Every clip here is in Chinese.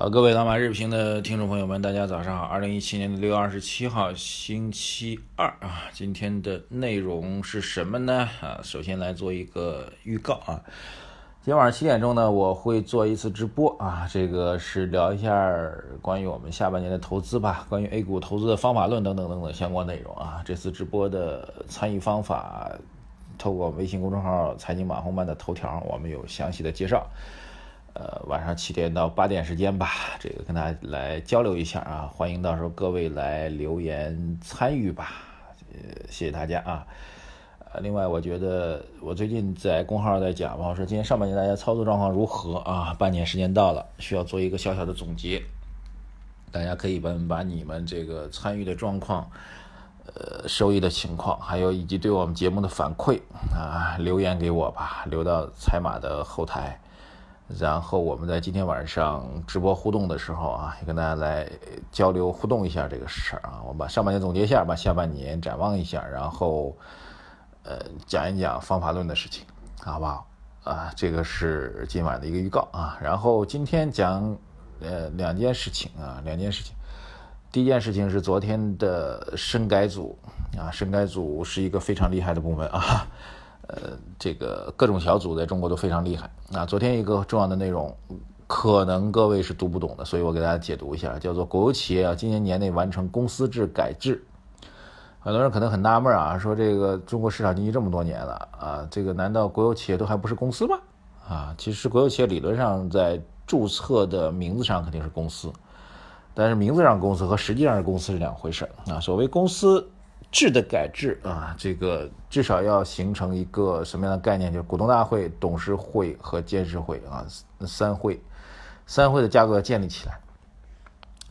呃，各位老马日评的听众朋友们，大家早上好。二零一七年的六月二十七号，星期二啊，今天的内容是什么呢？啊，首先来做一个预告啊，今天晚上七点钟呢，我会做一次直播啊，这个是聊一下关于我们下半年的投资吧，关于 A 股投资的方法论等等等等相关内容啊。这次直播的参与方法，透过微信公众号“财经马红曼”的头条，我们有详细的介绍。呃，晚上七点到八点时间吧，这个跟大家来交流一下啊，欢迎到时候各位来留言参与吧，呃，谢谢大家啊。呃，另外我觉得我最近在公号在讲嘛，我说今天上半年大家操作状况如何啊？半年时间到了，需要做一个小小的总结，大家可以把把你们这个参与的状况，呃，收益的情况，还有以及对我们节目的反馈啊，留言给我吧，留到财马的后台。然后我们在今天晚上直播互动的时候啊，也跟大家来交流互动一下这个事儿啊。我们把上半年总结一下，把下半年展望一下，然后呃讲一讲方法论的事情，好不好？啊，这个是今晚的一个预告啊。然后今天讲呃两件事情啊，两件事情。第一件事情是昨天的深改组啊，深改组是一个非常厉害的部门啊。呃，这个各种小组在中国都非常厉害啊。昨天一个重要的内容，可能各位是读不懂的，所以我给大家解读一下，叫做国有企业啊，今年年内完成公司制改制。很多人可能很纳闷啊，说这个中国市场经济这么多年了啊，这个难道国有企业都还不是公司吗？啊，其实国有企业理论上在注册的名字上肯定是公司，但是名字上公司和实际上是公司是两回事啊。所谓公司。制的改制啊，这个至少要形成一个什么样的概念？就是股东大会、董事会和监事会啊，三会，三会的架构要建立起来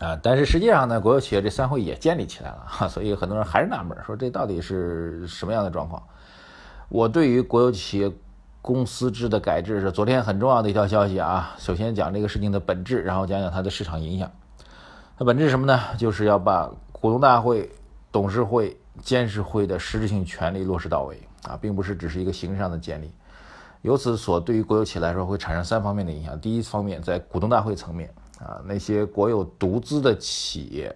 啊。但是实际上呢，国有企业这三会也建立起来了哈，所以很多人还是纳闷，说这到底是什么样的状况？我对于国有企业公司制的改制是昨天很重要的一条消息啊。首先讲这个事情的本质，然后讲讲它的市场影响。它本质是什么呢？就是要把股东大会、董事会。监事会的实质性权利落实到位啊，并不是只是一个形式上的建立。由此所对于国有企业来说会产生三方面的影响。第一方面，在股东大会层面啊，那些国有独资的企业，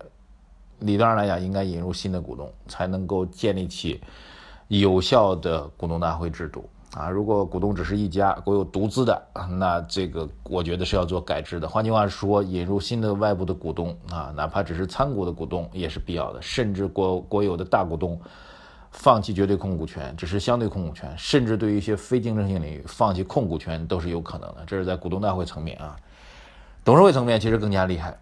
理论上来讲应该引入新的股东，才能够建立起有效的股东大会制度。啊，如果股东只是一家国有独资的，那这个我觉得是要做改制的。换句话说，引入新的外部的股东啊，哪怕只是参股的股东也是必要的。甚至国国有的大股东放弃绝对控股权，只是相对控股权，甚至对于一些非竞争性领域放弃控股权都是有可能的。这是在股东大会层面啊，董事会层面其实更加厉害。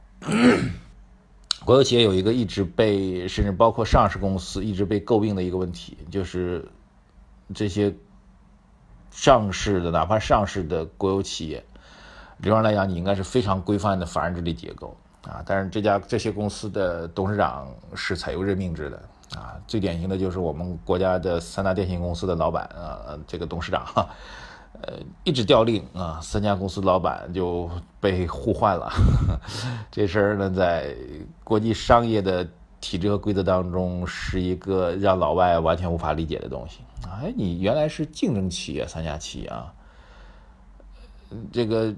国有企业有一个一直被，甚至包括上市公司一直被诟病的一个问题，就是这些。上市的，哪怕上市的国有企业，理论上来讲，你应该是非常规范的法人治理结构啊。但是这家这些公司的董事长是采用任命制的啊。最典型的就是我们国家的三大电信公司的老板啊，这个董事长，呃，一纸调令啊，三家公司老板就被互换了。这事儿呢，在国际商业的。体制和规则当中是一个让老外完全无法理解的东西哎，你原来是竞争企业，三家企业啊，这个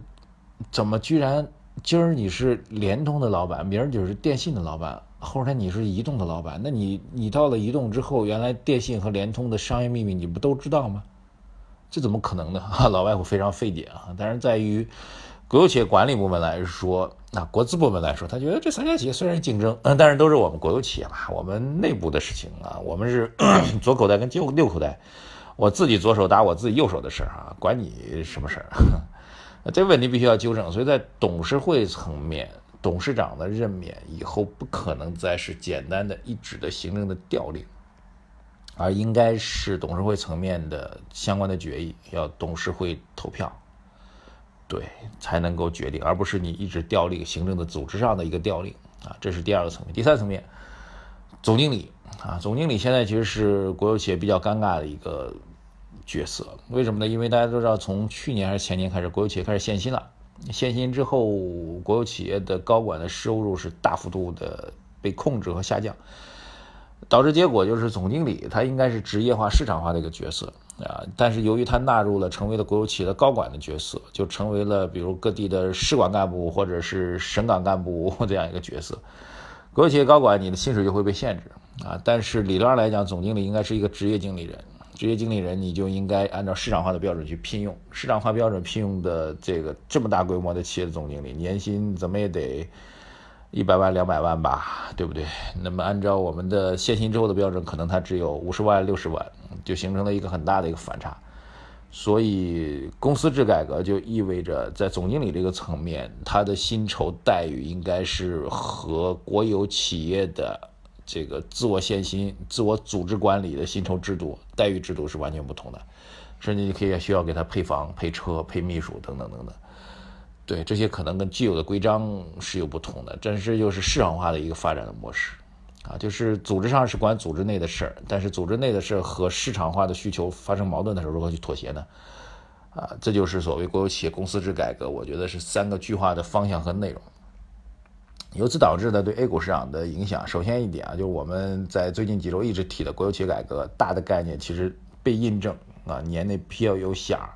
怎么居然今儿你是联通的老板，明儿就是电信的老板，后天你是移动的老板？那你你到了移动之后，原来电信和联通的商业秘密你不都知道吗？这怎么可能呢？老外会非常费解啊！但是在于。国有企业管理部门来说，那国资部门来说，他觉得这三家企业虽然竞争，但是都是我们国有企业嘛，我们内部的事情啊，我们是 左口袋跟右右口袋，我自己左手打我自己右手的事儿啊，管你什么事儿？这问题必须要纠正。所以在董事会层面，董事长的任免以后不可能再是简单的一纸的行政的调令，而应该是董事会层面的相关的决议，要董事会投票。对，才能够决定，而不是你一直调令行政的组织上的一个调令啊，这是第二个层面。第三层面，总经理啊，总经理现在其实是国有企业比较尴尬的一个角色。为什么呢？因为大家都知道，从去年还是前年开始，国有企业开始限薪了。限薪之后，国有企业的高管的收入是大幅度的被控制和下降，导致结果就是总经理他应该是职业化、市场化的一个角色啊。但是由于他纳入了成为了国有企业的高管的角色，就成为了比如各地的市管干部或者是省港干部 这样一个角色。国有企业高管，你的薪水就会被限制啊。但是理论上来讲，总经理应该是一个职业经理人。职业经理人，你就应该按照市场化的标准去聘用。市场化标准聘用的这个这么大规模的企业的总经理，年薪怎么也得一百万、两百万吧，对不对？那么按照我们的限薪之后的标准，可能他只有五十万、六十万，就形成了一个很大的一个反差。所以公司制改革就意味着，在总经理这个层面，他的薪酬待遇应该是和国有企业的。这个自我限薪、自我组织管理的薪酬制度、待遇制度是完全不同的，甚至你可以需要给他配房、配车、配秘书等等等等。对，这些可能跟既有的规章是有不同的，这是又是市场化的一个发展的模式啊，就是组织上是管组织内的事儿，但是组织内的事儿和市场化的需求发生矛盾的时候，如何去妥协呢？啊，这就是所谓国有企业公司制改革，我觉得是三个巨化的方向和内容。由此导致的对 A 股市场的影响，首先一点啊，就是我们在最近几周一直提的国有企业改革大的概念，其实被印证啊，年内必要有响，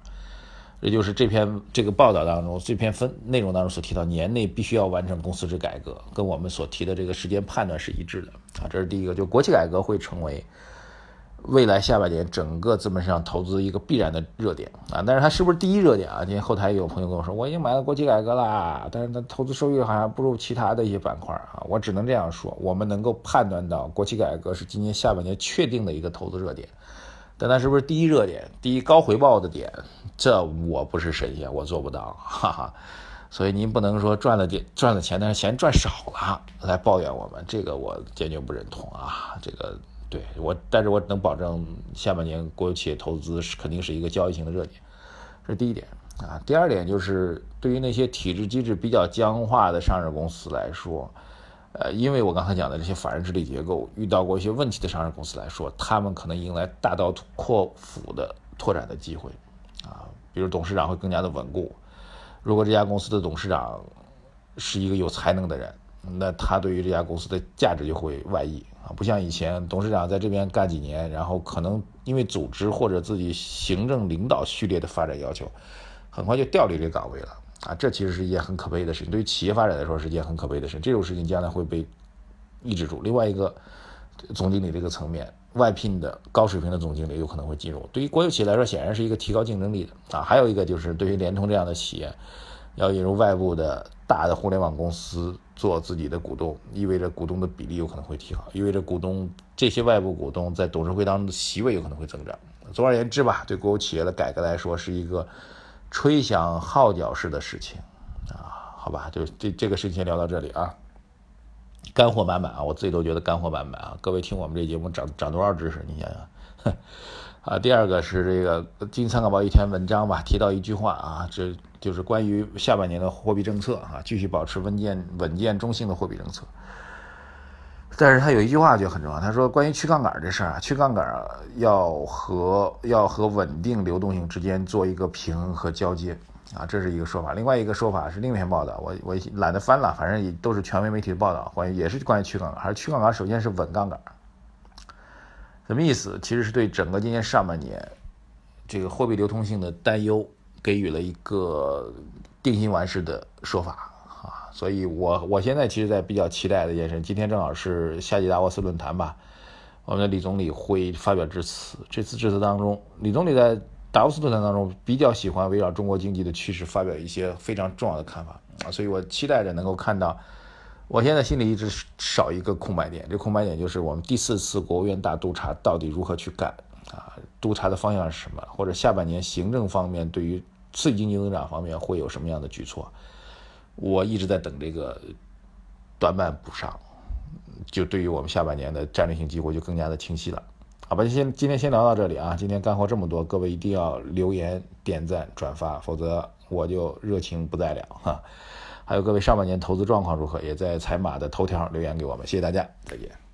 也就是这篇这个报道当中这篇分内容当中所提到，年内必须要完成公司制改革，跟我们所提的这个时间判断是一致的啊，这是第一个，就国企改革会成为。未来下半年整个资本市场投资一个必然的热点啊，但是它是不是第一热点啊？今天后台有朋友跟我说，我已经买了国企改革了，但是它投资收益好像不如其他的一些板块啊。我只能这样说，我们能够判断到国企改革是今年下半年确定的一个投资热点，但它是不是第一热点、第一高回报的点？这我不是神仙，我做不到，哈哈。所以您不能说赚了点赚了钱，但是钱赚少了来抱怨我们，这个我坚决不认同啊，这个。对我，但是我能保证下半年国有企业投资是肯定是一个交易型的热点，这是第一点啊。第二点就是对于那些体制机制比较僵化的上市公司来说，呃，因为我刚才讲的这些法人治理结构遇到过一些问题的上市公司来说，他们可能迎来大刀阔斧的拓展的机会啊，比如董事长会更加的稳固。如果这家公司的董事长是一个有才能的人，那他对于这家公司的价值就会外溢啊。不像以前，董事长在这边干几年，然后可能因为组织或者自己行政领导序列的发展要求，很快就调离这个岗位了啊！这其实是一件很可悲的事情，对于企业发展来说是一件很可悲的事情。这种事情将来会被抑制住。另外一个，总经理这个层面，外聘的高水平的总经理有可能会进入。对于国有企业来说，显然是一个提高竞争力的啊。还有一个就是对于联通这样的企业，要引入外部的大的互联网公司。做自己的股东，意味着股东的比例有可能会提高，意味着股东这些外部股东在董事会当中的席位有可能会增长。总而言之吧，对国有企业的改革来说是一个吹响号角式的事情啊，好吧，就这这个事情聊到这里啊，干货满满啊，我自己都觉得干货满满啊。各位听我们这节目长长多少知识？你想想。啊，第二个是这个《金参考报》一篇文章吧，提到一句话啊，这就是关于下半年的货币政策啊，继续保持稳健、稳健、中性的货币政策。但是他有一句话就很重要，他说关于去杠杆这事儿啊，去杠杆要和要和稳定流动性之间做一个平衡和交接啊，这是一个说法。另外一个说法是另一篇报道，我我懒得翻了，反正也都是权威媒体的报道，关于也是关于去杠杆，还是去杠杆，首先是稳杠杆。什么意思？其实是对整个今年上半年这个货币流通性的担忧给予了一个定心丸式的说法，所以我我现在其实在比较期待的一件事，今天正好是夏季达沃斯论坛吧，我们的李总理会发表致辞。这次致辞当中，李总理在达沃斯论坛当中比较喜欢围绕中国经济的趋势发表一些非常重要的看法啊，所以我期待着能够看到。我现在心里一直少一个空白点，这空白点就是我们第四次国务院大督查到底如何去干啊？督查的方向是什么？或者下半年行政方面对于刺激经济增长方面会有什么样的举措？我一直在等这个短板补上，就对于我们下半年的战略性机会就更加的清晰了。好吧，先今天先聊到这里啊！今天干货这么多，各位一定要留言、点赞、转发，否则我就热情不再了哈。还有各位上半年投资状况如何？也在财马的头条留言给我们，谢谢大家，再见。